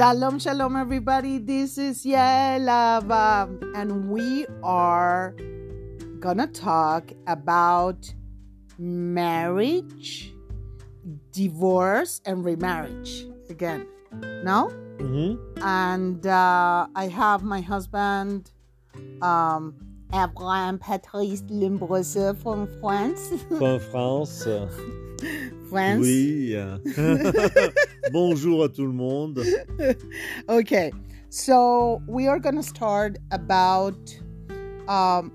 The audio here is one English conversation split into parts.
Shalom, shalom, everybody. This is Yael Ahava, and we are gonna talk about marriage, divorce, and remarriage again. No? Mm-hmm. And uh, I have my husband, um, Abraham Patrice Lumbroso from France. From France. France. Oui. Bonjour à tout le monde. okay, so we are gonna start about um,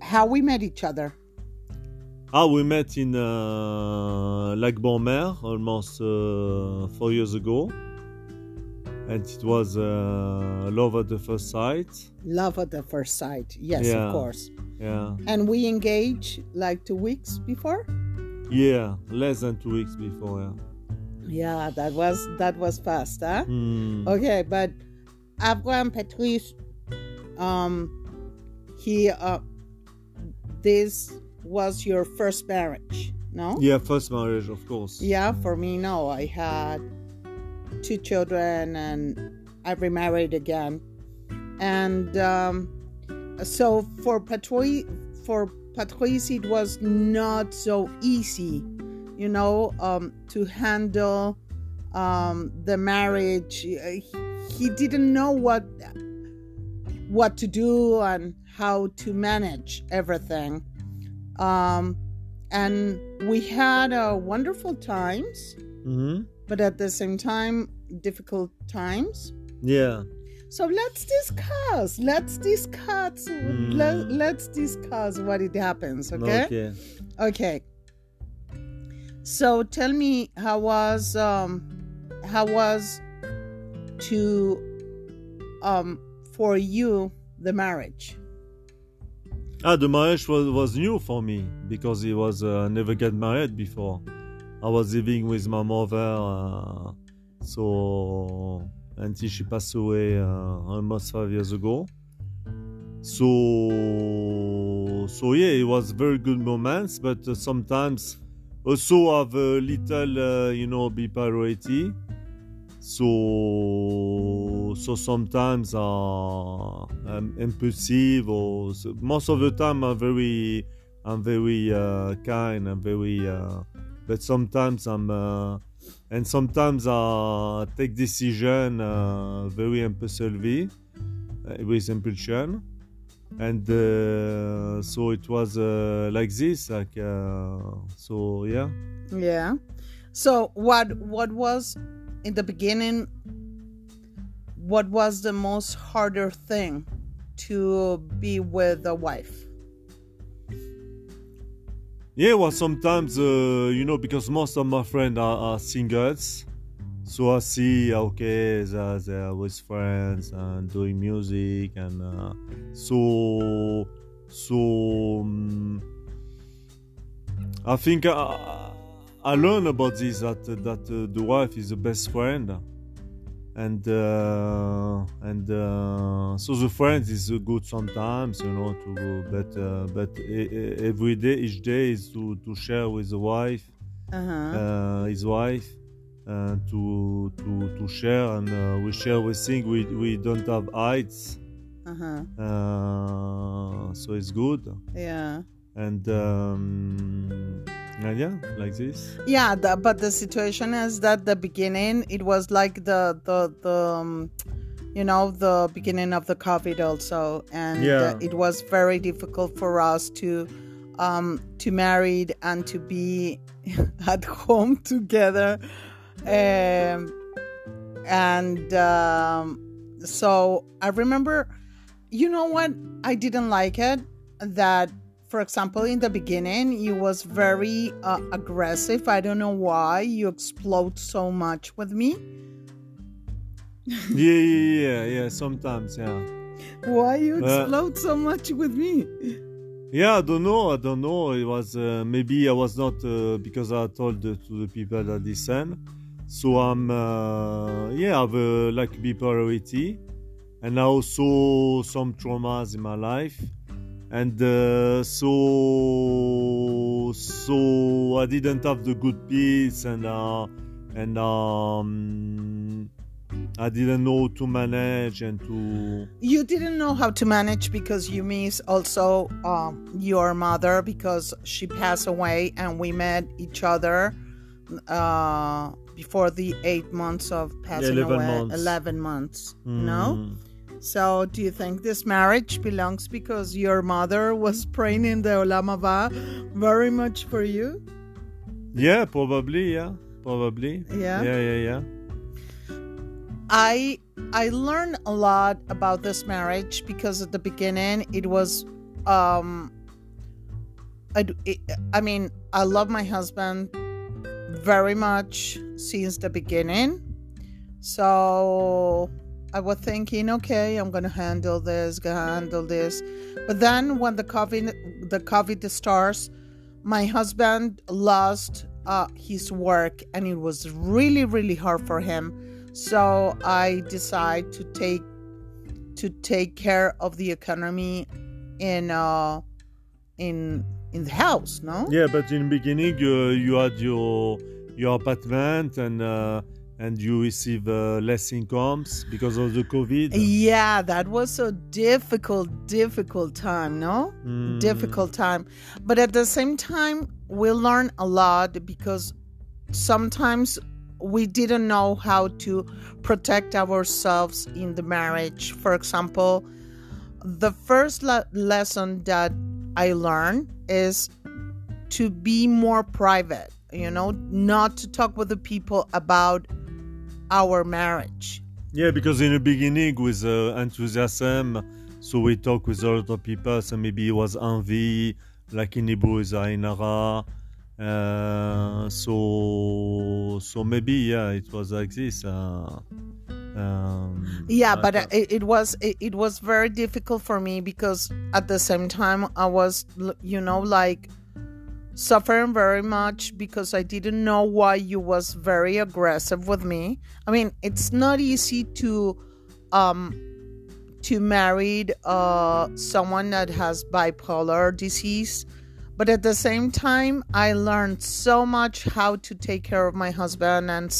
how we met each other. Ah, we met in uh, Lag BaOmer almost uh, four years ago. And it was uh, love at the first sight. Love at the first sight. Yes, Yeah. of course. Yeah. And we engaged like two weeks before. Yeah, less than two weeks before. Yeah. Yeah, that was that was fast, huh? Hmm. Okay, but Abraham Patrice, um, he, uh, this was your first marriage, no? Yeah, first marriage, of course. Yeah, for me, no. I had two children and I remarried again. And um, so for Patrice, for Patrice, it was not so easy, you know, um, to handle um, the marriage. He, he didn't know what what to do and how to manage everything. Um, and we had uh, wonderful times hmm but at the same time difficult times Yeah. So let's discuss let's discuss Mm. let, let's discuss what it happens okay Okay. okay so tell me how was um how was to um for you the marriage Ah, the marriage was, was new for me because it was uh, never get married before. I was living with my mother, uh, so until she passed away uh, almost five years ago. So, so yeah, it was very good moments, but uh, sometimes also have a little, uh, you know, bipolarity. So, so sometimes uh, I'm impulsive, or so most of the time I'm very, I'm very uh, kind, I'm very, uh, but sometimes I'm, uh, and sometimes I take decision uh, very impulsively, uh, with impulsion, and uh, so it was uh, like this, like uh, so, yeah. yeah. So what what was in the beginning what was the most harder thing to be with a wife Yeah, well, sometimes, uh, you know, because most of my friends are, are singles. So I see, okay, they're, they're with friends and doing music. And uh, so, so um, I think I, I learned about this that, that uh, the wife is the best friend. And uh, and uh, so the friends is good sometimes, you know, to but uh, but every day, each day is to, to share with the wife, uh-huh uh, his wife, uh, to to to share and uh, we share everything. We we don't have heights, uh-huh uh, so it's good. yeah And um, and yeah, like this. yeah the, but the situation is that the beginning it was like the the the um, you know the beginning of the covid also and Yeah. uh, it was very difficult for us to um to married and to be at home together um and um so i remember you know what i didn't like it that for example in the beginning you was very uh, aggressive i don't know why you explode so much with me yeah, yeah, yeah, yeah. Sometimes, yeah. why you Uh, explode so much with me Yeah, I don't know. I don't know. It was uh, maybe I was not uh, because I told uh, to the people that listen. So I'm uh, yeah, I have uh, like bipolarity, and I also some traumas in my life, and uh, so so I didn't have the good piece and uh, and um, I didn't know to manage and to. You didn't know how to manage because you miss also um, your mother because she passed away and we met each other uh, before the eight months of passing 11 away. months. 11 months. No? So, do you think this marriage belongs because your mother was praying in the Olam Haba very much for you? Yeah, probably. Yeah, probably. Yeah. Yeah, yeah, yeah. I I learned a lot about this marriage because at the beginning it was um I, it- I mean I love my husband very much since the beginning so I was thinking okay I'm gonna handle this gonna handle this. But then when the COVID the COVID starts my husband lost uh, his work and it was really really hard for him. So I decide to take to take care of the economy in uh in in the house no? Yeah, but in the beginning, uh, you had your your apartment and uh, and you receive uh, less incomes because of the COVID. yeah that was a difficult difficult time no Mm. difficult time but at the same time we learn a lot because sometimes we didn't know how to protect ourselves in the marriage for example the first le- lesson that i learned is to be more private you know not to talk with the people about our marriage Yeah, because in the beginning with uh, enthusiasm, so we talk with a lot of people. So maybe it was envy, like in Hebrew is ayin hara. Uh, so so maybe yeah, it was like this. Uh, um, yeah but thought- it, it was it, it was very difficult for me because at the same time i was you know like suffering very much because i didn't know why you was very aggressive with me. I mean it's not easy to um to marry uh someone that has bipolar disease but at the same time i learned so much how to take care of my husband and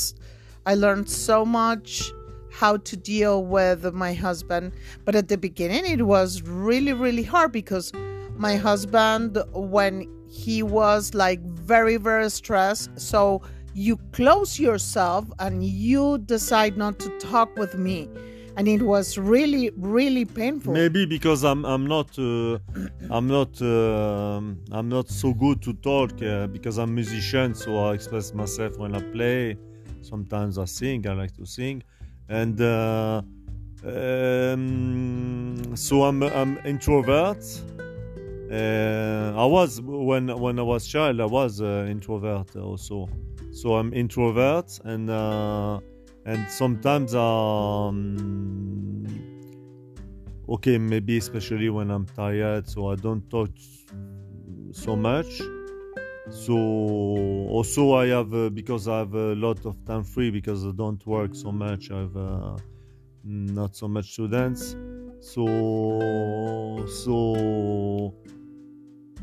I learned so much how to deal with my husband. But at the beginning it was really really hard because my husband when he was like very very stressed so you close yourself and you decide not to talk with me and it was really really painful Maybe because I'm I'm not uh, I'm not um I'm not so good to talk uh, because I'm musician, so I express myself when I play. Sometimes I sing. I like to sing, and uh, um, so I'm I'm introvert. Uh, I was when when I was child. I was uh, introvert also. So I'm introvert and. Uh, and sometimes um okay maybe especially when i'm tired so i don't talk so much so also i have uh, because i have a lot of time free because i don't work so much i have uh, not so much students so so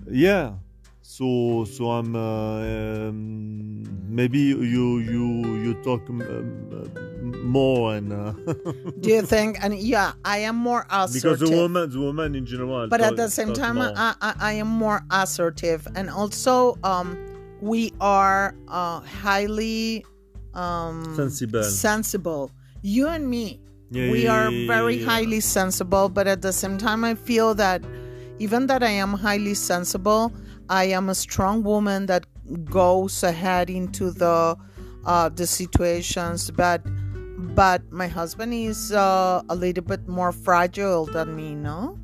yeah. So so i'm uh, um, maybe you you you talk um, um, more and uh, do you think and yeah i am more assertive because the woman the woman in general but at the same time. I, I, I am more assertive. And also um we are uh highly um Sensible. sensible. You and me Yeah, we yeah, are yeah, very highly sensible but at the same time i feel that even that i am highly sensible i am a strong woman that goes ahead into the uh the situations but but my husband is uh, a little bit more fragile than me no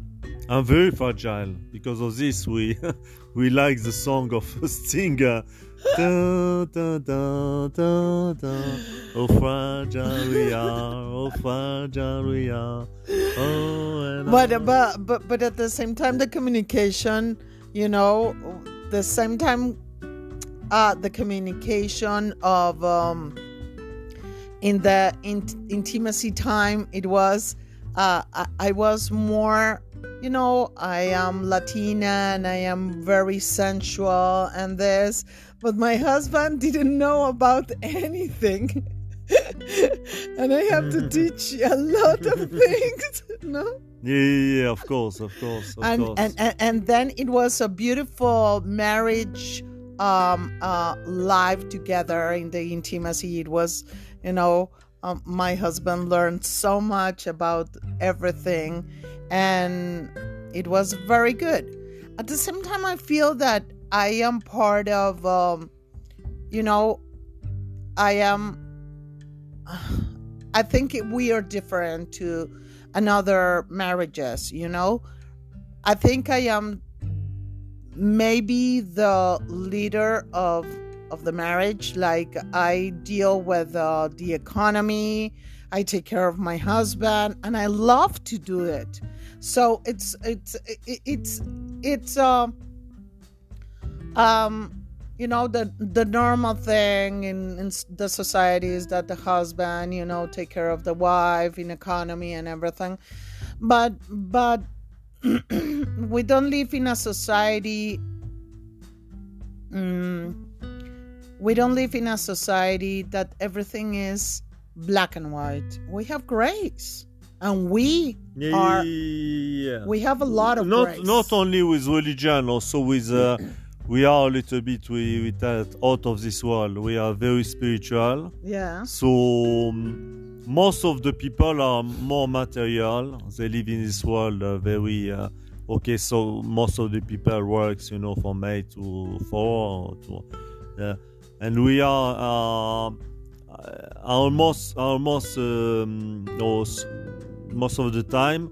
I'm very fragile because of this. We we like the song of Sting. Da, da, da, da, da. Oh fragile we are, oh fragile we are. Oh, but I- but but but at the same time the communication you know the same time uh the communication of um in the in- intimacy time it was uh I, I was more you know i am latina and i am very sensual and this but my husband didn't know about anything and I have to teach a lot of things. No. Yeah, yeah, yeah, of course, of course, of and, course. and and and then it was a beautiful marriage um uh live together in the intimacy it was you know um, my husband learned so much about everything and it was very good at the same time i feel that i am part of um you know i am i think we are different to another marriages you know? I think i am maybe the leader of of the marriage. Like i deal with uh, the economy. I take care of my husband and i love to do it. So it's it's it's it's uh, um you know the the normal thing in, in the society is that the husband you know take care of the wife in economy and everything. But but we don't live in a society um, we don't live in a society that everything is black and white. We have grays and we yeah, are yeah. we have a lot of not not only with religion, also with uh, we are a little bit we, we that out of this world. We are very spiritual. yeah So um, most of the people are more material. They live in this world uh, very uh, okay. So most of the people works, you know, from eight to four. To, uh, and we are uh, almost almost um, most of the time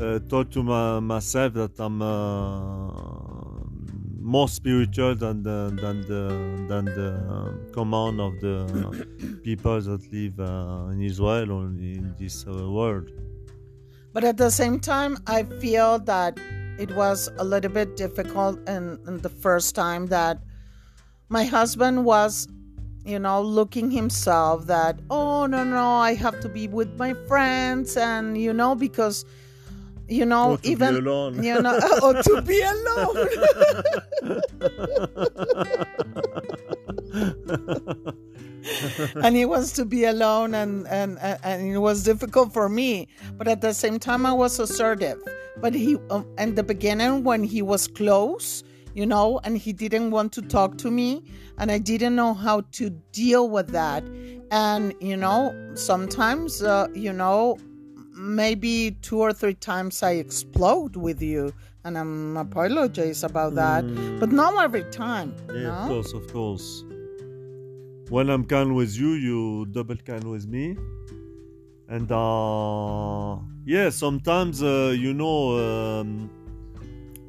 uh, told to my, myself that I'm uh, more spiritual than the than the than the command of the people that live uh, in Israel or in this uh, world. but at the same time i feel that it was a little bit difficult in, in the first time that my husband was you know looking himself that oh no no i have to be with my friends and you know because you know Or to be even alone. you know or to be alone. And he wants to be alone and, and and and it was difficult for me but at the same time i was assertive. But he um, in the beginning when he was close you know and he didn't want to talk to me and i didn't know how to deal with that. And you know sometimes uh, you know maybe two or three times i explode with you and i'm apologize about that but not every time Yeah, no? of course, of course. When I'm kind with you, you double kind with me. And uh yeah, sometimes uh, you know um,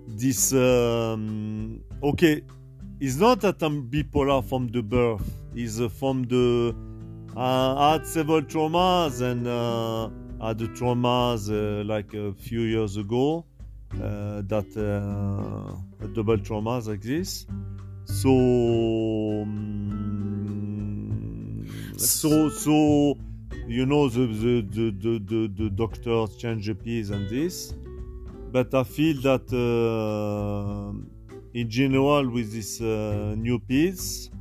this um, okay, it's not that I'm bipolar from the birth, it's uh, from the uh, I had several traumas and uh, had traumas uh, like a few years ago uh, that uh, double traumas like this. So, um, so, so, you know, the the, the, the, the, the doctors change the pills and this, but I feel that in general with this uh, new pills,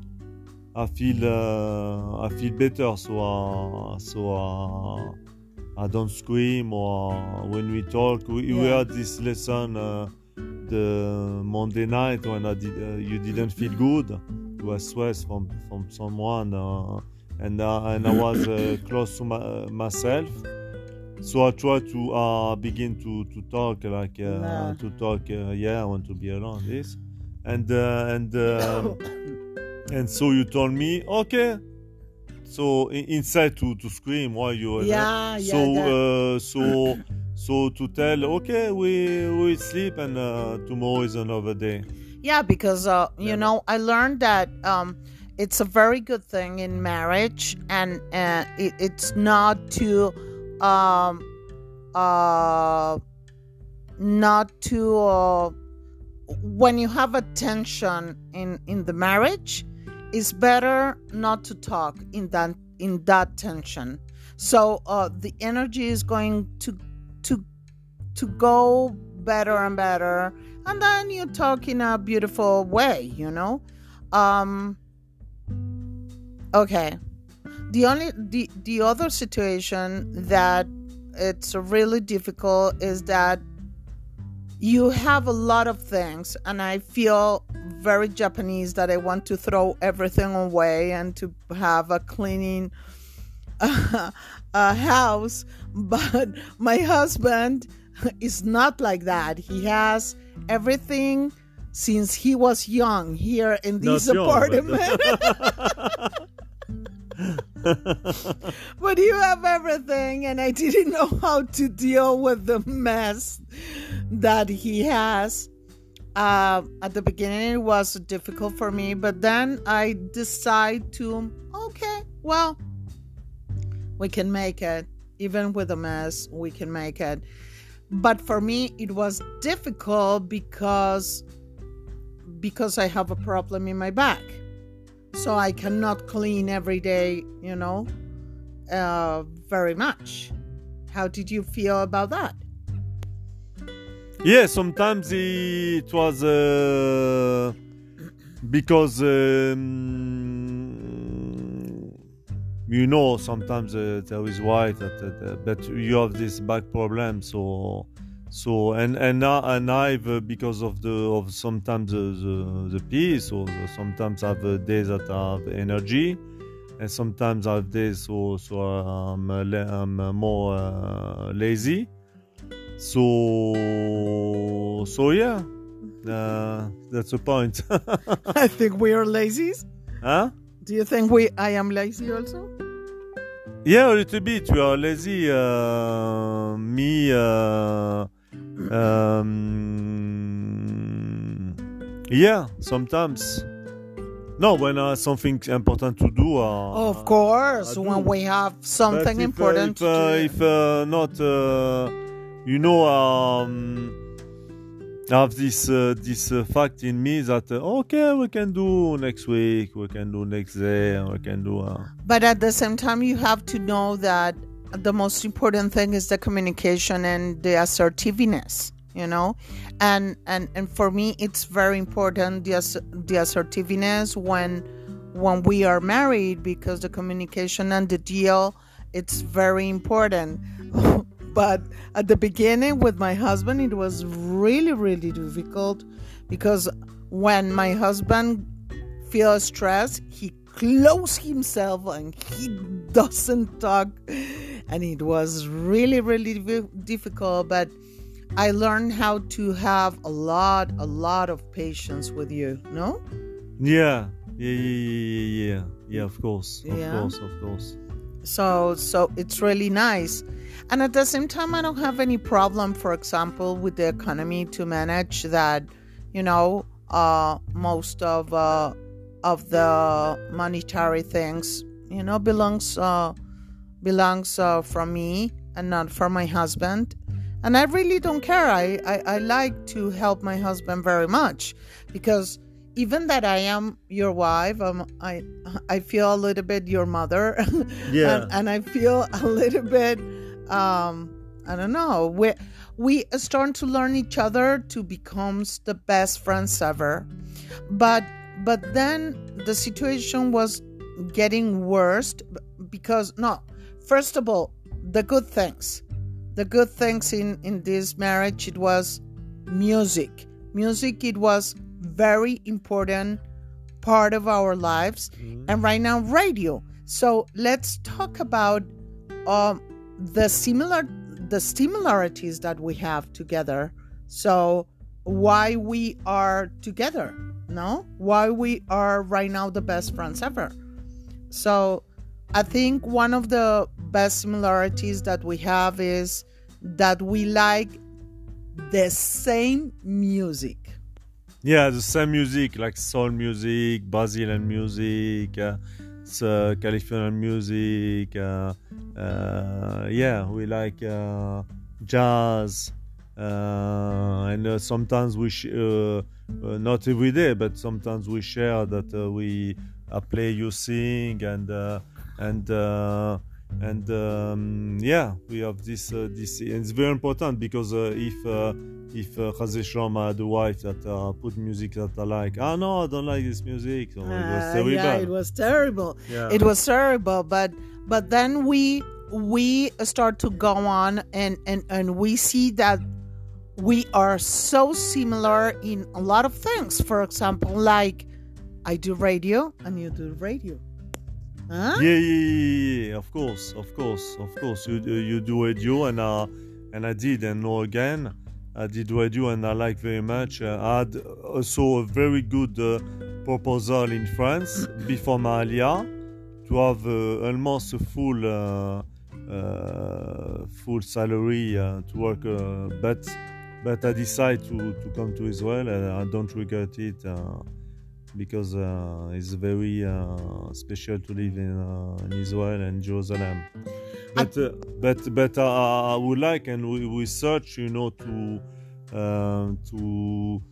I feel uh, I feel better. So, uh, so I don't scream or when we talk. We, we had this lesson. Uh, the Monday night when I did, uh, you didn't feel good. You were stressed from from someone, uh, and uh, and I was uh, close to my, uh, myself. So I tried to uh, begin to to talk like uh, Nah. to talk. Uh, yeah, I want to be alone. This, and uh, and um, and so you told me okay. So inside to to scream while you yeah yeah so uh, so so to tell okay we we sleep and uh, tomorrow is another day Yeah, because uh, you Yeah. know, I learned that um, it's a very good thing in marriage, and uh, it, it's not to, um, uh, not to. Uh, when you have a tension in in the marriage, it's better not to talk in that in that tension. So uh, the energy is going to to to go better and better and then you talk in a beautiful way you know um okay the only the the other situation that it's really difficult is that you have a lot of things and i feel very japanese that i want to throw everything away and to have a cleaning uh, a house but my husband is not like that. He has everything since he was young here in this Not young, but- apartment. But you have everything and i didn't know how to deal with the mess that he has uh, at the beginning it was difficult for me but then i decide to okay well we can make it even with a mess we can make it but for me it was difficult because because i have a problem in my back so I cannot clean every day, you know, uh, very much. How did you feel about that? Yeah, sometimes it was uh, because um, you know sometimes uh, there is white, uh, but you have this back problem. So so and and now and I've uh, because of the of sometimes the the, the peace or sometimes I have uh, days that I have energy. And sometimes I have days so so I'm, uh, I'm uh, more uh, lazy so so yeah. Uh, that's the point. I think we are lazy. huh? Do you think we I am lazy also? yeah a little bit. We are lazy uh, me uh, um, yeah sometimes. No when uh, something important to do uh, of course, I when we have something if, uh, important if, uh, if uh, not uh, you know um, I have this uh, this uh, fact in me that uh, okay we can do next week we can do next day we can do uh, But at the same time, you have to know that the most important thing is the communication and the assertiveness. You know, and and and for me, it's very important the ass- the assertiveness when when we are married because the communication and the deal it's very important. but at the beginning with my husband, it was really really difficult because when my husband feels stressed, he closes himself and he doesn't talk. And it was really, really di- difficult. But I learned how to have a lot, a lot of patience with you, no? yeah yeah yeah yeah yeah yeah yeah of course of Yeah. course of course So, so it's really nice. And at the same time, I don't have any problem, for example, with the economy to manage that, you know, uh, most of uh, of the monetary things, you know, belongs uh, belongs uh, from me and not from my husband. And I really don't care. I, I, I like to help my husband very much because even that I am your wife, um, I I feel a little bit your mother. Yeah. and, and I feel a little bit um I don't know. We we start to learn each other to become the best friends ever. But but then the situation was getting worse because no, first of all, the good things. The good things in in this marriage it was music. Music it was very important part of our lives and right now radio. So let's talk about um, the similar the similarities that we have together. So why we are together, no? Why we are right now the best friends ever. So I think one of the best similarities that we have is that we like the same music. Yeah, the same music like soul music, Brazilian music, uh, uh, Californian music. Uh, uh, yeah, we like uh, jazz, uh, and uh, sometimes we sh- not every day, but sometimes we share that uh, we play, you sing, and uh, and uh, and um, yeah, we have this uh, this. And it's very important because uh, if uh, if uh, Sharma had a wife that uh, put music that I like, ah no, I don't like this music. So it was Uh, terrible. yeah, it was terrible. Yeah. It was terrible, but but then we we start to go on and and and we see that we are so similar in a lot of things. For example, like I do radio and you do radio. Huh? Yeah, yeah, yeah, of course, of course, of course. You do- you do radio, and uh, and I did, and now again, I did radio, and I like very much. Uh, I had also a very good uh, proposal in France before my aliyah to have uh, almost a full uh, uh, full salary uh, to work, but but I decided to to come to Israel, and I don't regret it. Because uh, it's very uh, special to live in, uh, in Israel and Jerusalem. But uh, but but uh, I would like and we, we search, you know, to uh, to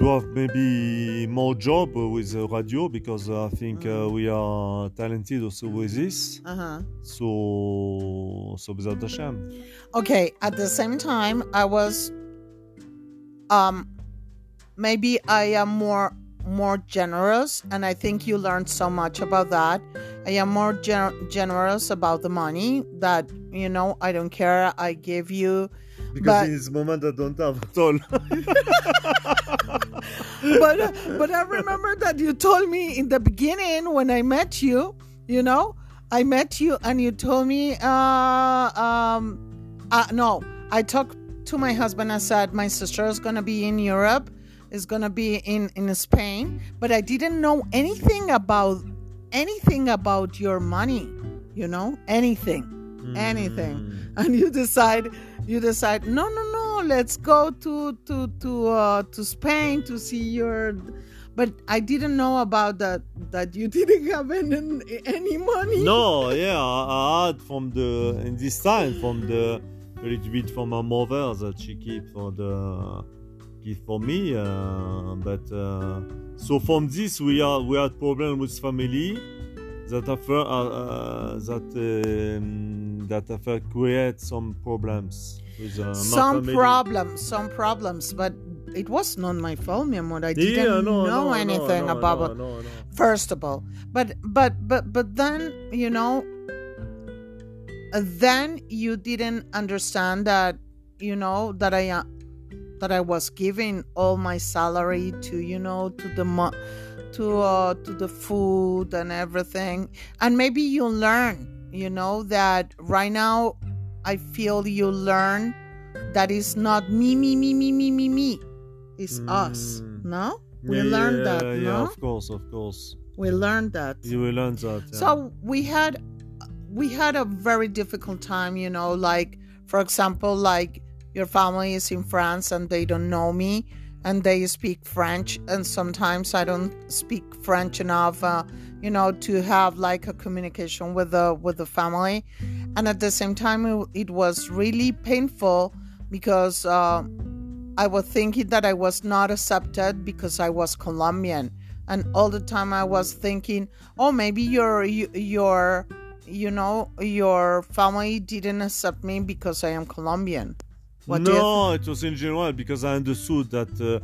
to have maybe more job with radio because I think uh, we are talented also with this. Uh-huh. So so B'ezrat Hashem. Okay, at the same time I was um maybe I am more more generous and I think you learned so much about that. I am more gen- generous about the money that you know I don't care I give you Because But- in this moment I don't have at all. but but I remember that you told me in the beginning when I met you, you know, I met you and you told me, uh, um, uh, no, I talked to my husband. I said my sister is gonna be in Europe, is gonna be in in Spain, but I didn't know anything about anything about your money, you know, anything, anything. And you decide you decide no no no let's go to to to uh to spain to see your but i didn't know about that that you didn't have any, any money. No, yeah, I, I had from the in this time from the a little bit from my mother that she keep for the for me. Uh, but uh, so from this we are we had problem with family that after uh, uh, that um, that after create some problems with uh, some family. problems some problems but it was not my fault mi amor i didn't no, know no, anything no, about no. first of all but but but but then you know uh, then you didn't understand that you know that i uh, that i was giving all my salary to you know to the mo- to uh to the food and everything and maybe you learn you know that right now i feel you learn that it's not me me me me me me me it's us Mm. no we Yeah, learned yeah, that yeah, no of course, of course. we learned that You will learn that. yeah. so we had we had a very difficult time you know like for example like your family is in france and they don't know me and they speak french and sometimes i don't speak french enough uh, you know to have like a communication with the with the family. And at the same time it, was really painful because uh, i was thinking that i was not accepted because i was colombian. And all the time i was thinking oh maybe your your you know your family didn't accept me because i am colombian what no, it was in general because I understood that uh,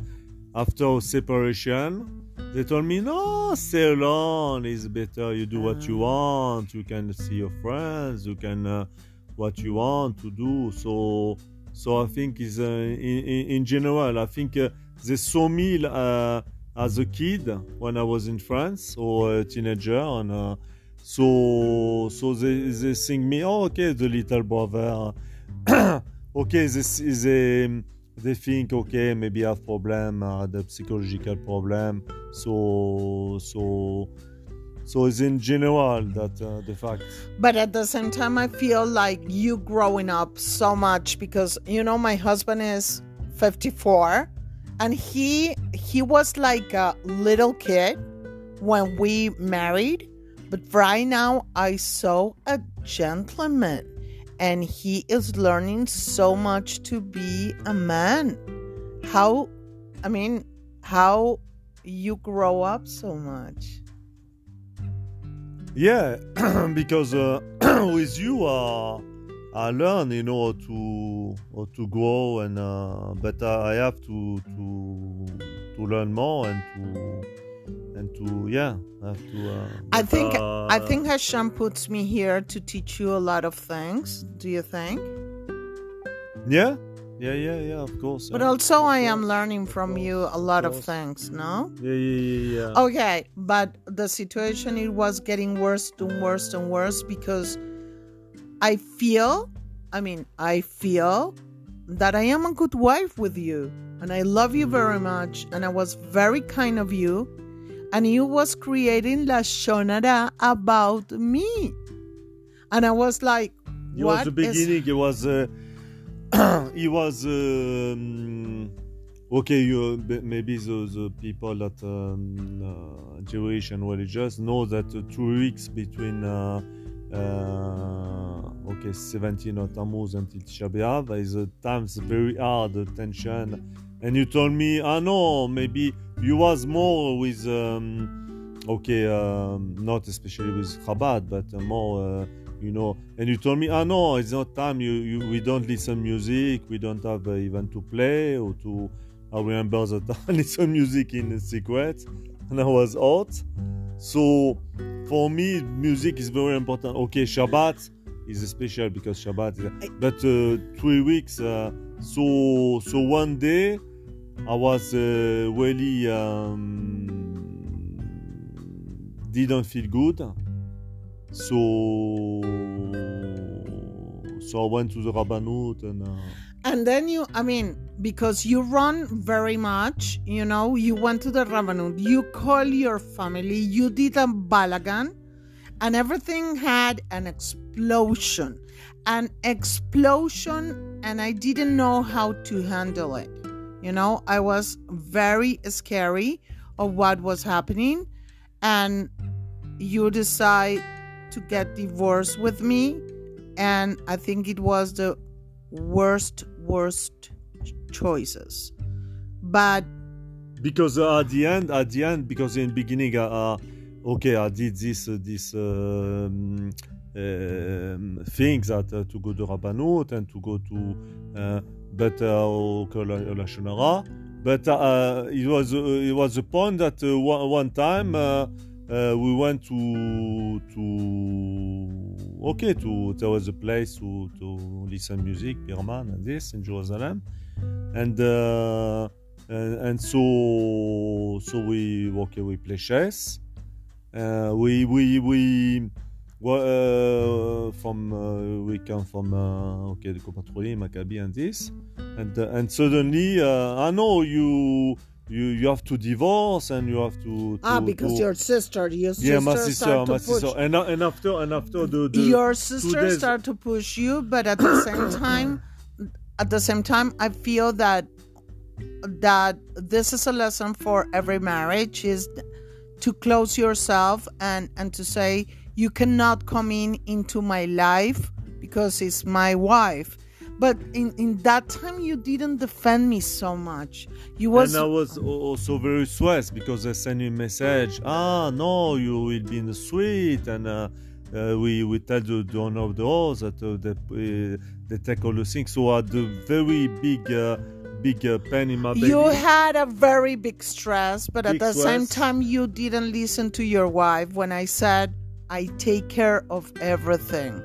after separation, they told me, no, stay alone is better. You do what you want. You can see your friends. You can uh, what you want to do. So, so I think is uh, in, in, in general, I think uh, they saw me uh, as a kid when I was in France or a teenager, and uh, so so they they sing me, oh, okay, the little brother. Okay, this is a they think okay maybe I have problem, uh, the psychological problem. So so so it's in general that uh, the fact. but at the same time i feel like you growing up so much because you know my husband is 54 and he he was like a little kid when we married but right now i saw a gentleman and he is learning so much to be a man. How i mean how you grow up so much. Yeah, because uh, with you, uh, I learn, you know, to to grow, and uh, but I have to to to learn more and to and to yeah, I have to. Uh, I think uh, I think Hashem puts me here to teach you a lot of things. Do you think? Yeah, yeah, yeah, yeah. Of course. But yeah. also, I am learning from you a lot of of things. No. Yeah, yeah, yeah, yeah. Okay, but the situation it was getting worse and worse and worse because I feel, I mean, I feel that I am a good wife with you and I love you very much and I was very kind of you and he was creating lashon hara about me. And I was like, It was the is- beginning. It was. Uh, it was. Um, okay, you maybe the, the people that um, uh, Jewish and religious know that uh, two weeks between. Uh, uh, okay, 17 of Tammuz until Tisha B'Av is a times very hard tension, and you told me, ah no, maybe you was more with, um, okay, um, not especially with Chabad, but uh, more, uh, you know, and you told me, ah no, it's not time. You, you we don't listen music. We don't have uh, even to play or to. I remember that I listen music in secret, and I was out. So for me, music is very important. Okay, Shabbat is special because Shabbat. Is, but uh, three weeks. So so one day, I was uh, really um, didn't feel good. So so I went to the Rabbanut and. Uh, And then you, I mean, because you run very much, you know, you went to the Ravanut, you call your family, you did a balagan, and everything had an explosion. An explosion, and I didn't know how to handle it. You know, I was very scary of what was happening, and you decide to get divorced with me, and I think it was the worst worst choices but because uh, at the end at the end because in beginning uh, uh, okay i did this uh, this um, um, things that uh, to go to rabbanut and to go to uh, but uh, okay, la, lashon hara. but uh, it was uh, it was the point that uh, one, time uh, uh, we went to to okay to there was a place to to listen music Birman and this in Jerusalem and uh, and, and so so we okay we play chess uh, we we we well, uh, from uh, we come from uh, okay the Patrolli, Maccabi and this. And and suddenly uh, I know you you you have to divorce and you have to, to ah because to- your sister your sister yeah my sister to my sister. and and after and after the, the your sister started to push you but at the same time at the same time i feel that that this is a lesson for every marriage is to close yourself and and to say you cannot come in into my life because it's my wife but in in that time you didn't defend me so much you was and I was also very stressed because I sent you a message. Ah, no, you will be in the suite, and uh, uh, we we tell the, the owner of the house that uh, they, uh, they take all the things. So I had a very big, uh, big uh, pain in my belly. You had a very big stress, but at Big the same time, you didn't listen to your wife when I said, I take care of everything.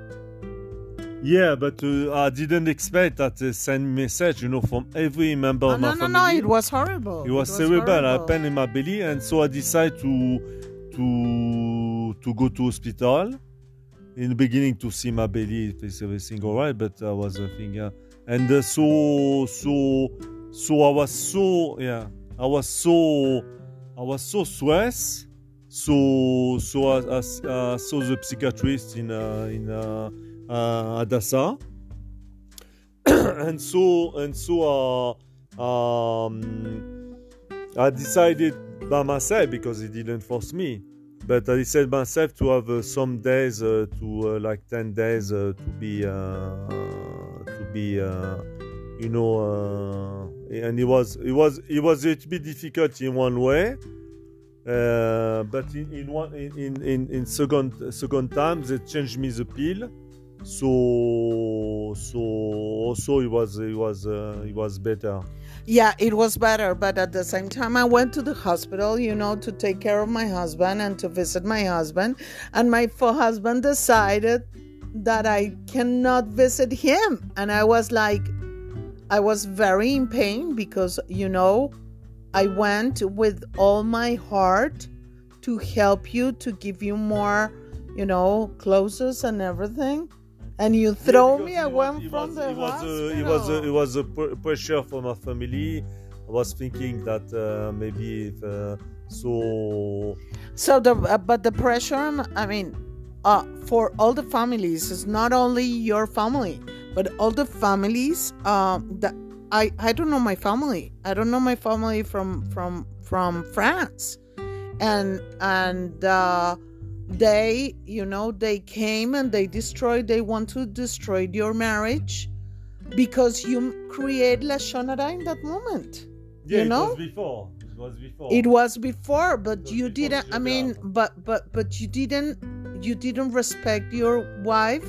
yeah, but uh, I didn't expect that they send message, you know, from every member Oh, of my no, no, family. no, it was horrible. It was terrible. I horrible. had pain in my belly, and so I decided to to to go to hospital. In the beginning, to see my belly, if is everything all right, but I was a thing, yeah. And uh, so so so I was so yeah, I was so I was so stressed. So so I, I, the psychiatrist in uh, in uh, uh, Adassa, and so and so uh, um, I decided by myself because he didn't force me. But I decided myself to have uh, some days uh, to like ten days to be to be you know and it was it was it was a bit difficult in one way Uh, but in in one in, in, in, second second time they changed me the pill. So so also it was it was uh, it was better. Yeah, it was better, but at the same time, I went to the hospital, you know, to take care of my husband and to visit my husband. And my husband decided that I cannot visit him. And I was like, I was very in pain because, you know, I went with all my heart to help you, to give you more, you know, clothes and everything and you throw Yeah, me away was- from was- the it was, hospital. uh, it was uh, it was a pr- pressure for my family. I was thinking that uh, maybe if, uh, so so the uh, but the pressure, I mean, uh, for all the families, it's not only your family, but all the families. Um, that I I don't know my family. I don't know my family from from from France, and and. Uh, they you know they came and they destroyed they want to destroy your marriage because you create lashon hara in that moment yeah, You it know? was before. It was before. it was before but was you before didn't i mean but but but you didn't you didn't respect your wife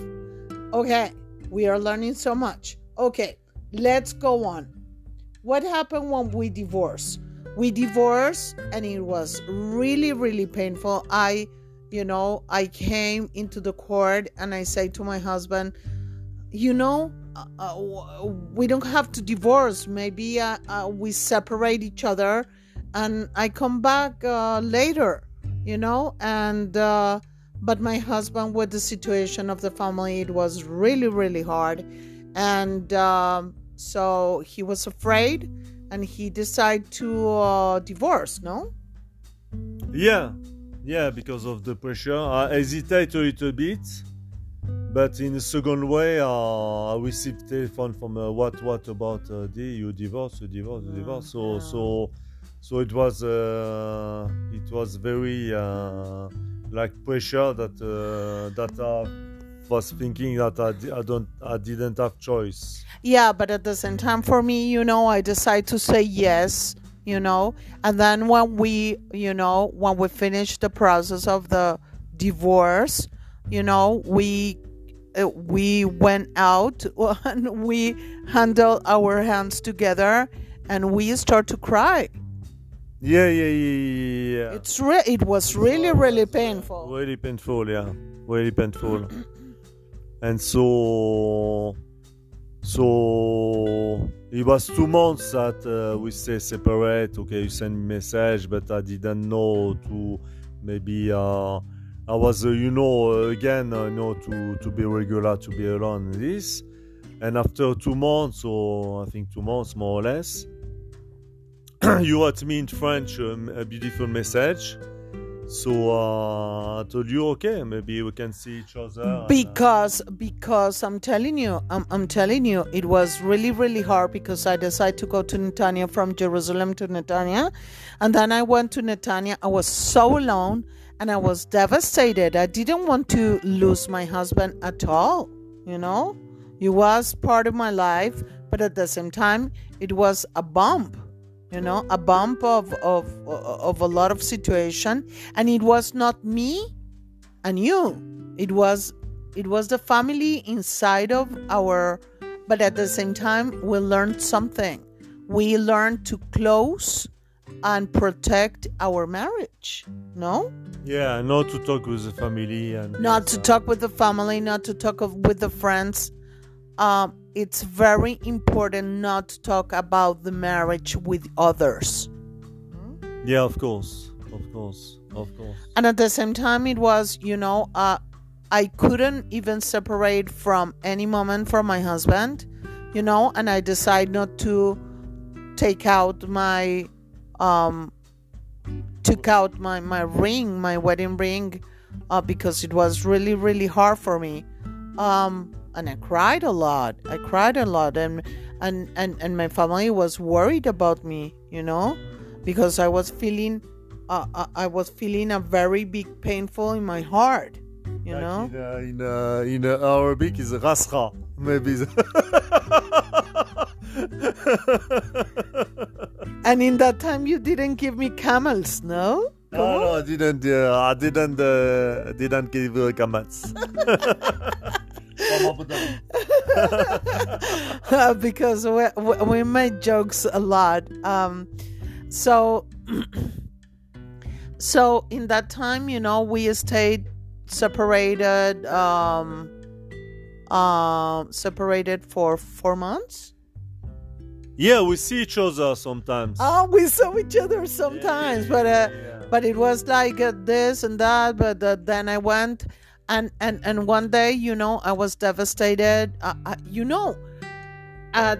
okay we are learning so much okay let's go on. What happened when we divorced? We divorced and it was really really painful. I you know i came into the court and i say to my husband you know uh, uh, we don't have to divorce. Maybe uh, uh, we separate each other and i come back uh, later you know and uh, but my husband with the situation of the family it was really really hard. And um, so he was afraid and he decided to uh, divorce no Yeah, yeah, because of the pressure. I hesitate a little bit, but in a second way, uh, I received telephone from uh, what what about uh, the you divorce, you divorce, you divorce. So Yeah. so so it was uh, it was very uh, like pressure that uh, that I was thinking that I, I don't I didn't have choice. Yeah, but at the same time, for me, you know, I decide to say yes, you know, and then when we, you know, when we finish the process of the divorce, you know, we uh, we went out and we handle our hands together and we start to cry. Yeah, yeah, yeah, yeah. yeah. It's re- it was really really painful. Really painful, yeah. Really painful. and so, so it was two months that uh, we stay separate. Okay, you send me message, but I didn't know to maybe. Uh, I was, uh, you know, again, uh, you know, to to be regular, to be in This, and after two months, or I think two months more or less, you wrote me in French um, a beautiful message. So uh, I told you, okay, maybe we can see each other. and, uh, because because i'm telling you I'm, I'm telling you it was really really hard because i decided to go to netanya from jerusalem to netanya. And then i went to netanya. I was so alone and i was devastated. I didn't want to lose my husband at all you know? He was part of my life but at the same time it was a bump you know a bump of of of a lot of situation. And it was not me and you. It was it was the family inside of our but at the same time we learned something. We learned to close and protect our marriage no? Yeah, not to talk with the family and not to uh, talk with the family not to talk of, with the friends um, it's very important not to talk about the marriage with others. Yeah, of course, of course, of course. and at the same time it was you know uh, i couldn't even separate from any moment from my husband you know and i decided not to take out my um took out my my ring my wedding ring uh, because it was really really hard for me. Um and i cried a lot i cried a lot and and and, and my family was worried about me you know because i was feeling uh, I- I was feeling a very big painful in my heart, you Like know. in, uh, in, uh, in uh, Arabic is rasra, maybe. And in that time, you didn't give me camels, no? No, no, I didn't. Uh, I didn't. Uh, didn't give uh, comments. because we, we made jokes a lot. Um, so, so in that time, you know, we stayed separated, um, um, separated for four months. Yeah, we see each other sometimes. Oh, we saw each other sometimes, Yeah, but uh, yeah, yeah. but it was like uh, this and that. But uh, then I went, and and and one day, you know, I was devastated. Uh, you know, uh,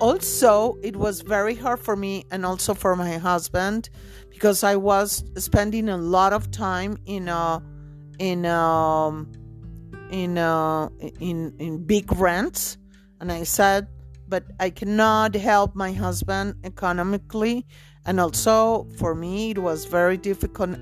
also it was very hard for me and also for my husband because I was spending a lot of time in uh in um in uh in in big rents, and I said but I cannot help my husband economically, and also for me it was very difficult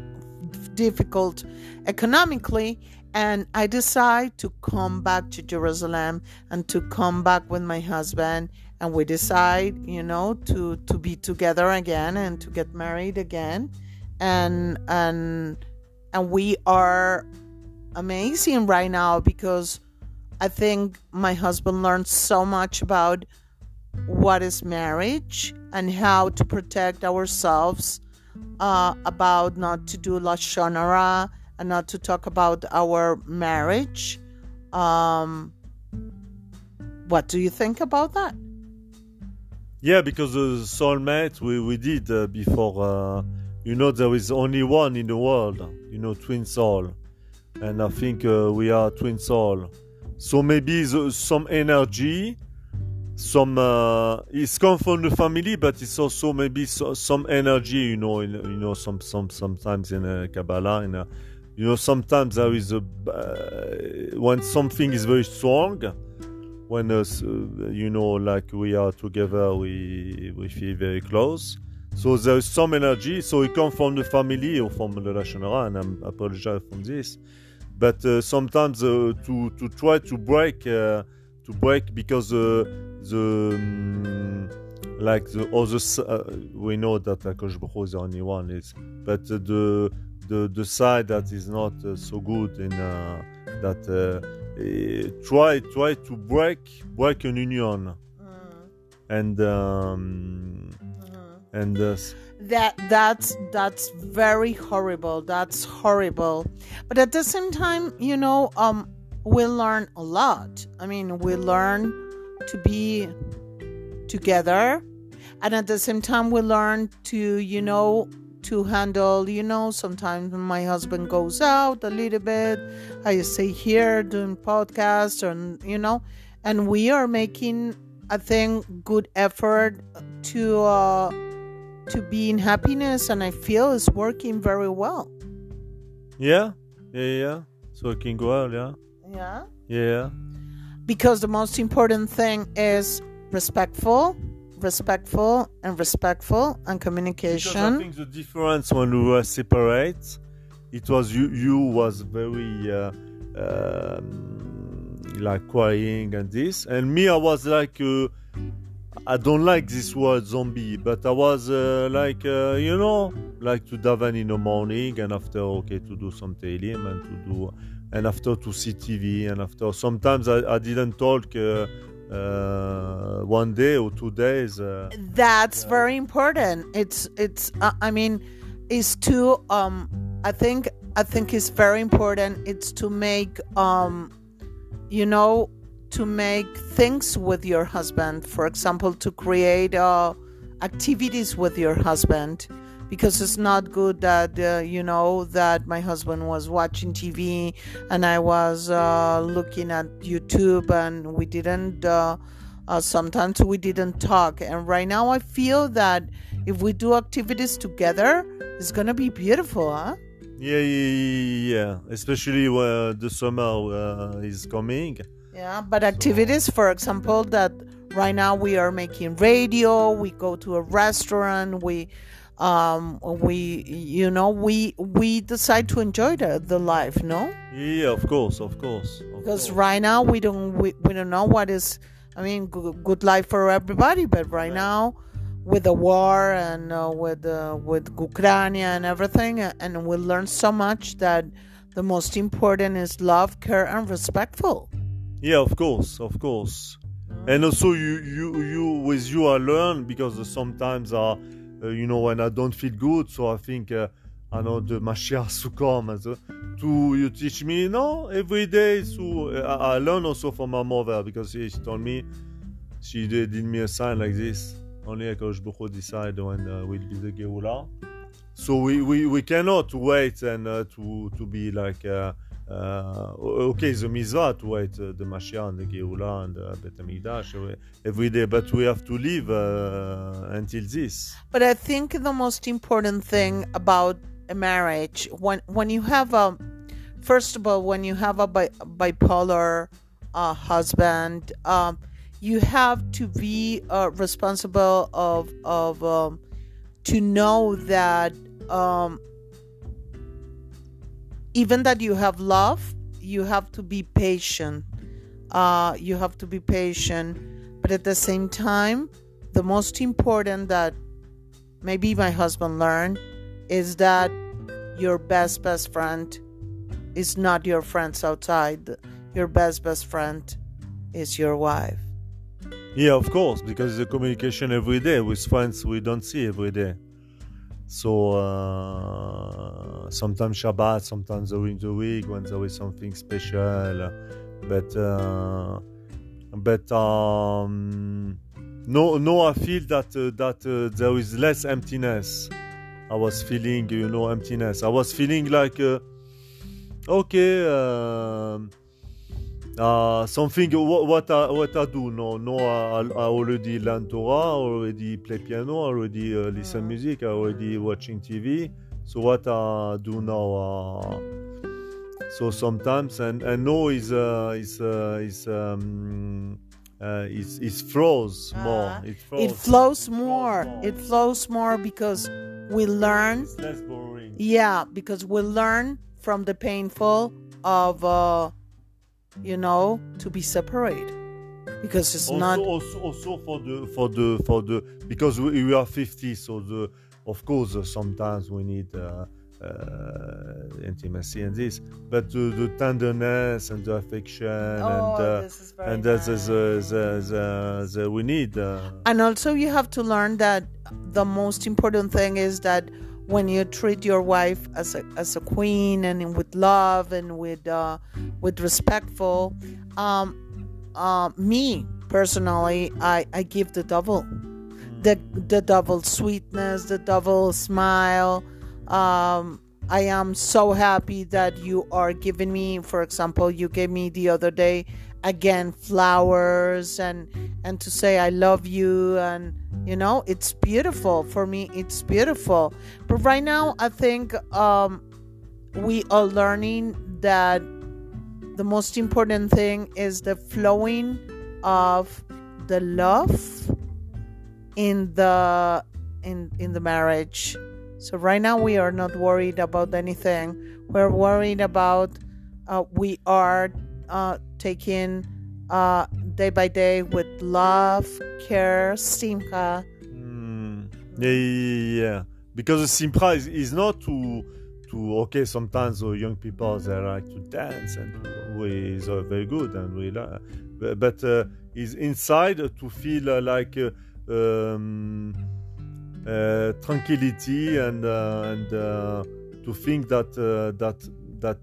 difficult economically. And I decide to come back to Jerusalem and to come back with my husband, and we decide, you know, to to be together again and to get married again, and and and we are amazing right now because I think my husband learned so much about what is marriage and how to protect ourselves, uh, about not to do lashon hara and not to talk about our marriage. Um, what do you think about that? Yeah, because the soulmate we, we did uh, before, uh, you know, there is only one in the world, you know, twin soul. And I think uh, we are twin soul. So maybe the, some energy, some, uh, it's come from the family, but it's also maybe so, some energy, you know, in, you know, some, some, sometimes in uh, Kabbalah, in, uh, you know, sometimes there is a, uh, when something is very strong, when us, uh, you know like we are together we we feel very close. So there's some energy. So it comes from the family or from the Lashon and i'm apologize from this. But uh, sometimes uh, to to try to break uh, to break because uh, the um, like the other s- uh, we know that Akash Baruch is the only one is but uh, the the the side that is not uh, so good in uh, that uh, eh, try try to break break an union. And um, and uh, that that's that's very horrible. That's horrible. But at the same time you know um we learn a lot. I mean we learn to be together. And at the same time we learn to you know to handle you know sometimes my husband goes out a little bit i stay here doing podcasts and you know and we are making i think good effort to uh to be in happiness and i feel it's working very well. Yeah yeah yeah it's working well yeah. Yeah yeah. Because the most important thing is respectful respectful and respectful and Because I communication think the difference when we were separate, it was you. You was very uh, um, like crying and this, and me, I was like, uh, I don't like this word zombie, but I was uh, like, uh, you know, like to daven in the morning, and after okay to do some tehillim and to do, and after to see TV, and after sometimes I, I didn't talk. Uh, uh, one day or two days. Uh, that's very important. It's it's uh, i mean is to um i think i think it's very important. It's to make um you know to make things with your husband. For example to create uh activities with your husband because it's not good that uh, you know that my husband was watching tv and i was uh, looking at youtube and we didn't uh, uh, sometimes we didn't talk and right now i feel that if we do activities together it's gonna be beautiful huh Yeah, yeah, yeah. Especially when the summer uh, is coming. yeah but activities for example that right now we are making radio we go to a restaurant we um we you know we we decide to enjoy the, the life no Yeah, of course, of course. of because course. right now we don't we, we don't know what is i mean good, good life for everybody but right now with the war and uh, with uh, with Ukraine and everything, and we learn so much that the most important is love, care, and respectful. Yeah, of course, of course. And also, you, you, you, with you, I learn because sometimes, uh, uh, you know, when I don't feel good, so I think, uh, I know the Mashiach come. So, to you teach me, no, every day. So I, I learn also from my mother because she told me, she did, did me a sign like this. Only Akadosh Baruch decide when uh, will be the Geula. So we, we, we cannot wait and uh, to to be like uh, uh, okay the wait uh, the Mashiach and the Geula and the Bet Hamikdash every day, but we have to live until this. But I think the most important thing about a marriage when when you have a first of all when you have a bi- bipolar uh, husband. Um, you have to be uh, responsible of of um, to know that um, even that you have love, you have to be patient. Uh, you have to be patient, but at the same time, the most important that maybe my husband learned is that your best best friend is not your friends outside. Your best best friend is your wife. Yeah, of course, because the communication every day with friends we don't see every day. So uh, sometimes Shabbat, sometimes during the week when there is something special, but uh, but um, no, no, I feel that uh, that uh, there is less emptiness. I was feeling, you know, emptiness. I was feeling like, uh, okay. Uh, something what, what I what I do no no I, I already learn Torah already play piano already uh, listen music I already watching TV so what I do now uh, so sometimes and and no is uh, is uh, is um, uh, is is flows more Uh-huh. it flows, It flows more. more. It flows more because we learn. it's less boring Yeah, because we learn from the painful of, uh, you know, to be separated. Because it's also, not. also also for the for the for the because we, we are 50 so the of course uh, sometimes we need uh, uh, intimacy and this but the, the tenderness and the affection and uh, Oh, this and that's the, nice. the, the, the we need uh, And also, you have to learn that the most important thing is that when you treat your wife as a as a queen and with love and with uh, with respectful, um, uh, me personally, I I give the double, the the double sweetness, the double smile. Um, I am so happy that you are giving me, for example, you gave me the other day again flowers and and to say I love you and you know it's beautiful. For me it's beautiful. But right now I think um we are learning that the most important thing is the flowing of the love in the in in the marriage. So right now we are not worried about anything. We're worried about uh, we are uh, taking uh, day by day with love care simcha Mm, yeah, yeah, yeah. Because simcha is, is not to to okay. Sometimes uh, young people they like to dance and we is uh, very good and we like, but, uh, is inside to feel uh, like uh, um, uh, tranquility and and to think that that that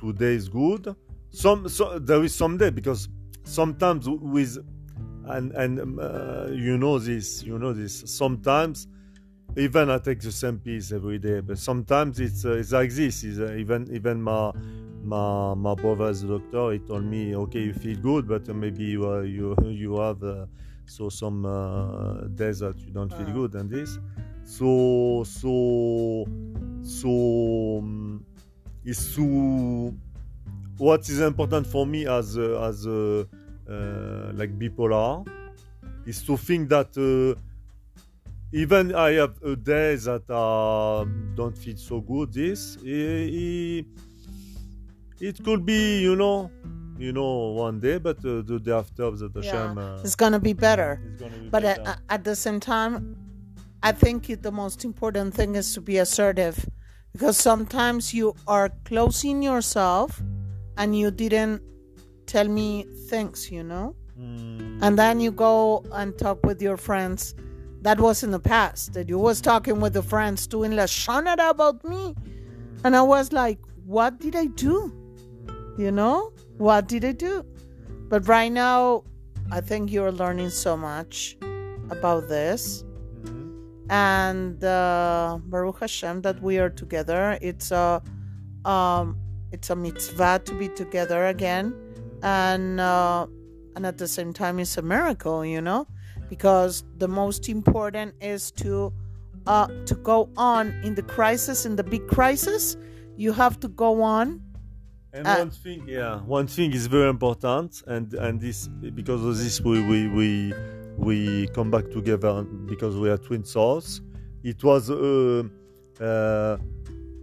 today is good. Some so there is some day because sometimes with and and um, uh, you know this you know this sometimes even i take the same piece every day but sometimes it's uh, it's like this is uh, even even my my my brother's doctor he told me okay you feel good but uh, maybe you uh, you you have uh, so some uh, days that you don't feel good and this. So so so um, is to what is important for me as a, as a, uh, like bipolar is to think that uh, even I have a day that uh, don't feel so good. This it, it could be you know you know, one day, but uh, the day after, the Hashem, uh, it's gonna be better. gonna be But better. at, at the same time, I think it- the most important thing is to be assertive because sometimes you are closing yourself and you didn't tell me things, you know? Mm, And then you go and talk with your friends. That was in the past, that you was talking with the friends doing lashon hara about me. And I was like, what did I do? You know? What did I do? But right now, I think you're learning so much about this. mhm. And uh, Baruch Hashem that we are together. It's a, um, it's a mitzvah to be together again. And, uh, and at the same time, it's a miracle, you know? Because the most important is to, uh, to go on in the crisis, in the big crisis. You have to go on And Uh, one thing, yeah, one thing is very important, and and this because of this we we we, we come back together because we are twin souls. It was uh, uh,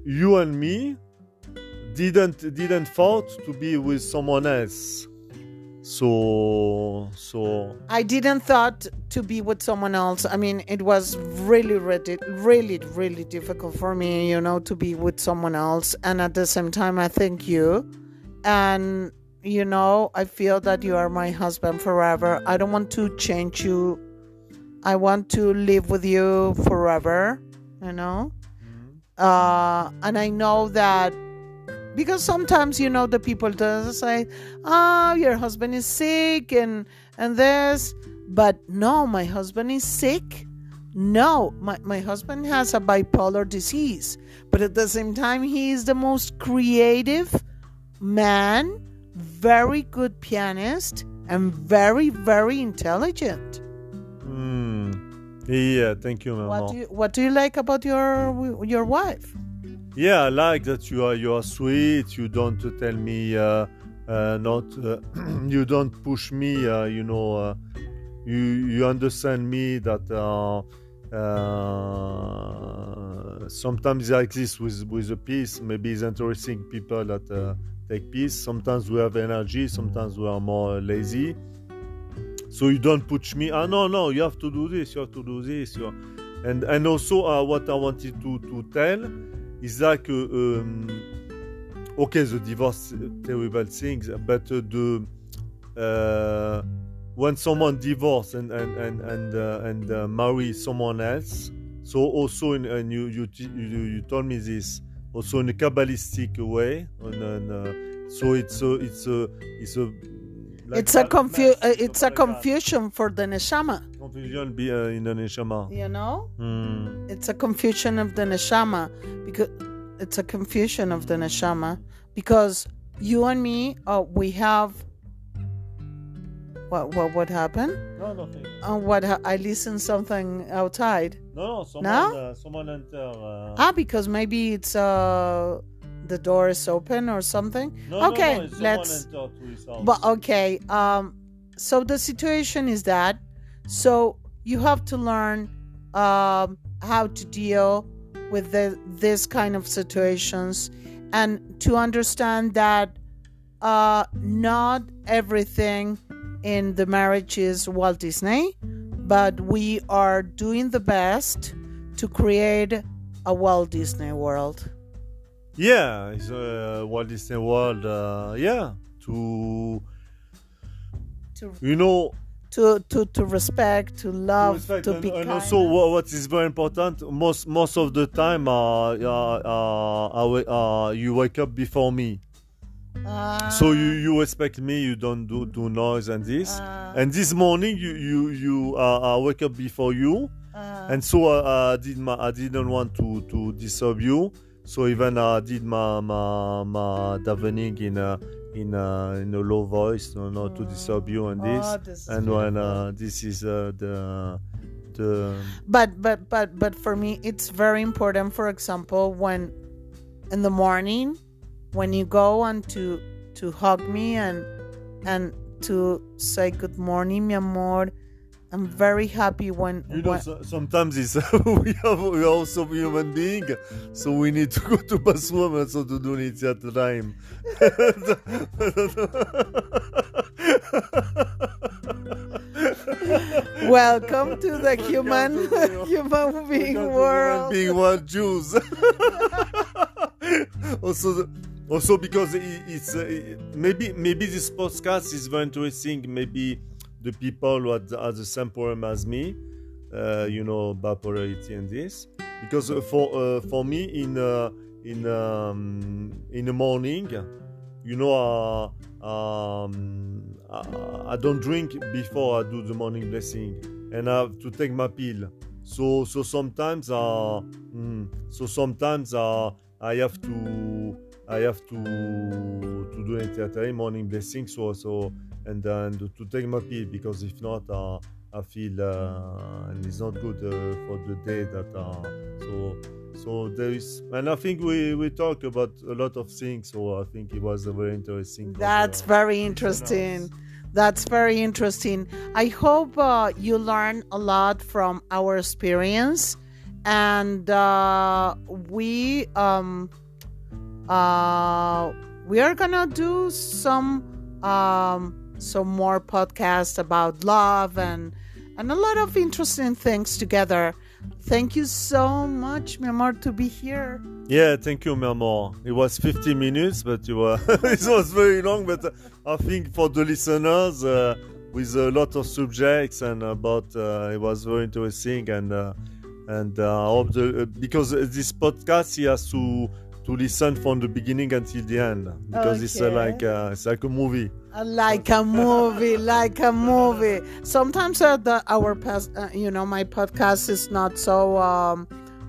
you and me didn't didn't thought to be with someone else. So so I didn't thought to be with someone else. I mean, it was really, really, really, really difficult for me, you know, to be with someone else. And at the same time, I thank you. And, you know, I feel that you are my husband forever. I don't want to change you. I want to live with you forever, you know. Uh, and I know that because sometimes you know the people just say oh your husband is sick and and this. But no my husband is sick. No my, my husband has a bipolar disease but at the same time he is the most creative man very good pianist and very very intelligent. Mm, yeah, thank you, what do you, what do you like about your your wife Yeah, I like that you are you are sweet. You don't tell me uh, uh, not. Uh, you don't push me. Uh, you know. Uh, you you understand me that. Uh, sometimes like this with with a piece. Maybe it's interesting people that take peace. Sometimes we have energy. Sometimes we are more lazy. So you don't push me. Ah no no. You have to do this. You have to do this. And and also what I wanted to to tell is like okay the divorce terrible things but the uh, when someone divorce and and and and, uh, and uh, marry someone else. So also in, and you you, you you told me this also in a kabbalistic way and, and, uh, so it's a it's a it's a like it's a confu- uh, it's a something like that. confusion for the neshama confusion be uh, in the neshama you know Hmm. it's a confusion of the neshama because it's a confusion of the neshama because you and me uh, we have what what what happened no nothing uh, what ha- i listened something outside no no someone No? uh, someone enter uh, ah because maybe it's uh the door is open or something No, okay no, no, let's someone entered to his house. but okay um so the situation is that so you have to learn um how to deal with the, this kind of situations and to understand that uh not everything in the marriage is Walt Disney but we are doing the best to create a Walt Disney world yeah, it's a Walt Disney World. Uh, yeah, to to you know, to to, to respect to love respect to and, be and kind also what, what is very important. Most most of the time, uh, uh, uh, uh, you wake up before me, so you you respect me. You don't do do noise and this. Uh, and this morning, you you you uh, I wake up before you. uh, and so uh, I did my, I didn't want to to disturb you. So even I did my my, my davening in a in a, in a low voice, no, not to disturb you and this. Oh, this is and when uh, this is uh, the the but but but but for me it's very important for example when in the morning when you go and to to hug me and and to say good morning mi amor I'm very happy when, You know, when so, sometimes it's we are we are also human being, so we need to go to bathroom and so to do it at the time. welcome to the human human being Human world. being one Jews. also, the- also because it, it's uh, maybe maybe this podcast is very interesting. Maybe the people who are, the- the same problem as me, uh, you know, bipolarity and this. Because uh, for uh, for me in uh, in um, in the morning, you know, um, I, I don't drink before I do the morning blessing, and I have to take my pill. So so sometimes uh, mm, so sometimes uh, I have to I have to to do a morning blessing. So so and then to, take my pill because if not uh, I feel uh, and it's not good uh, for the day that so so there is and I think we we talk about a lot of things. So I think it was a very interesting. That's uh, very interesting. That's very interesting. I hope uh, you learn a lot from our experience, and uh, we um, we are gonna do some um, some more podcasts about love and and a lot of interesting things together. Thank you so much, mi amor, to be here. Yeah, thank you, Mermor. It was 50 minutes, but you were it was very long. But uh, I think for the listeners, uh, with a lot of subjects and about uh, it was very interesting and uh, and uh, I hope the, uh, because this podcast he has to to listen from the beginning until the end because it's uh, like uh, it's like a movie. Like a movie, like a movie. Sometimes uh, the our past, uh, you know, my podcast is not so um,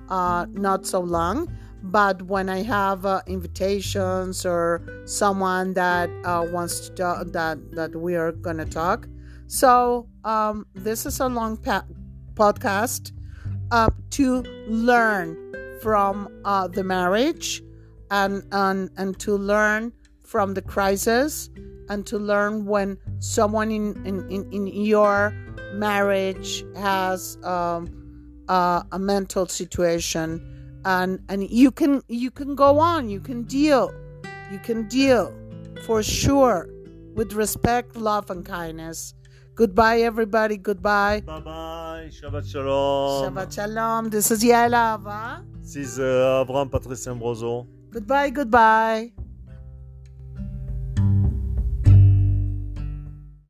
uh, not so long. But when I have uh, invitations or someone that uh, wants to talk, that that we are gonna talk, so um, this is a long pa- podcast uh, to learn from uh, the marriage and and and to learn from the crisis and to learn when someone in in, in, in your marriage has um, uh, a mental situation. And and you can you can go on you can deal you can deal for sure with respect love and kindness goodbye everybody goodbye Bye bye, Shabbat Shalom. Shabbat Shalom. This is Yael Ahava. This is uh, Abraham Patrice Lumbroso. Goodbye, goodbye.